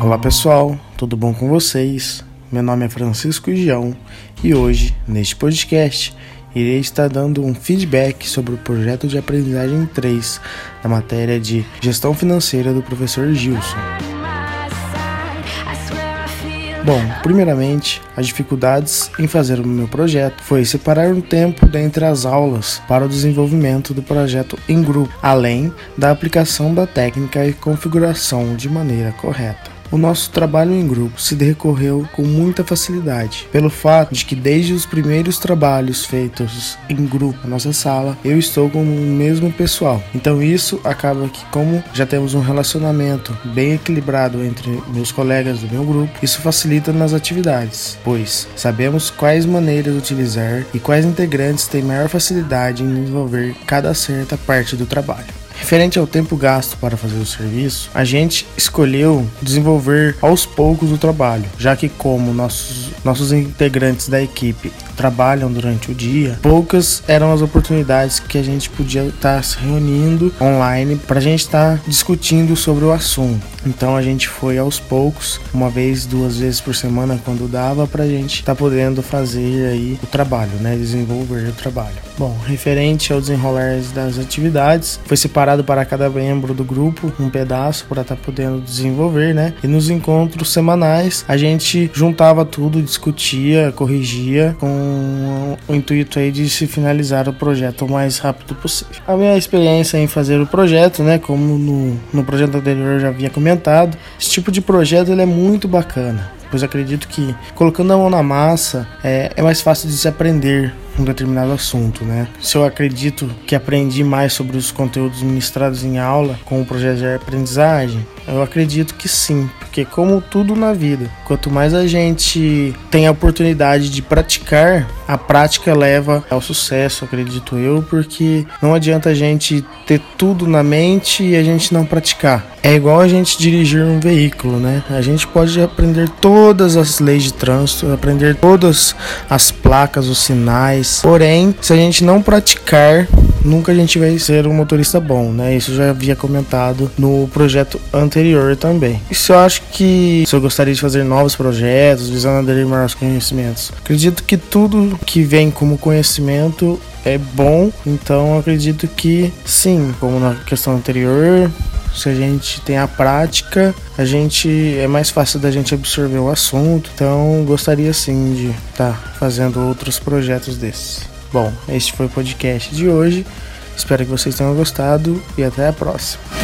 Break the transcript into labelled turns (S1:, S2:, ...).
S1: Olá pessoal, tudo bom com vocês? Meu nome é Francisco Gião e hoje, neste podcast, irei estar dando um feedback sobre o projeto de aprendizagem 3 da matéria de Gestão Financeira do professor Gilson. Bom, primeiramente, as dificuldades em fazer o meu projeto foi separar um tempo dentre as aulas para o desenvolvimento do projeto em grupo, além da aplicação da técnica e configuração de maneira correta. O nosso trabalho em grupo se decorreu com muita facilidade, pelo fato de que desde os primeiros trabalhos feitos em grupo na nossa sala, eu estou com o mesmo pessoal. Então isso acaba que como já temos um relacionamento bem equilibrado entre meus colegas do meu grupo, isso facilita nas atividades, pois sabemos quais maneiras utilizar e quais integrantes têm maior facilidade em desenvolver cada certa parte do trabalho. Referente ao tempo gasto para fazer o serviço, a gente escolheu desenvolver aos poucos o trabalho, já que como nossos, nossos integrantes da equipe trabalham durante o dia, poucas eram as oportunidades que a gente podia estar se reunindo online para a gente estar discutindo sobre o assunto. Então a gente foi aos poucos, uma vez, duas vezes por semana, quando dava, para a gente estar podendo fazer aí o trabalho, né? Desenvolver o trabalho. Bom, referente ao desenrolar das atividades, foi separado para cada membro do grupo um pedaço para estar podendo desenvolver, né? E nos encontros semanais a gente juntava tudo, discutia, corrigia com o intuito aí de se finalizar o projeto o mais rápido possível. A minha experiência em fazer o projeto, né, como no, no projeto anterior eu já havia comentado, esse tipo de projeto ele é muito bacana, pois acredito que colocando a mão na massa é, é mais fácil de se aprender um determinado assunto, né? Se eu acredito que aprendi mais sobre os conteúdos ministrados em aula com o projeto de aprendizagem, eu acredito que sim, porque como tudo na vida, quanto mais a gente tem a oportunidade de praticar, a prática leva ao sucesso, acredito eu, porque não adianta a gente ter tudo na mente e a gente não praticar. É igual a gente dirigir um veículo, né? A gente pode aprender todas as leis de trânsito, aprender todas as placas, os sinais, porém, se a gente não praticar, nunca a gente vai ser um motorista bom, né? Isso eu já havia comentado no projeto anterior também. Isso eu acho que se eu gostaria de fazer novos projetos, visando aderir maiores conhecimentos. Acredito que tudo que vem como conhecimento é bom, então acredito que sim, como na questão anterior, se a gente tem a prática, a gente é mais fácil da gente absorver o assunto. Então, gostaria sim de estar tá fazendo outros projetos desses. Bom, este foi o podcast de hoje. Espero que vocês tenham gostado e até a próxima.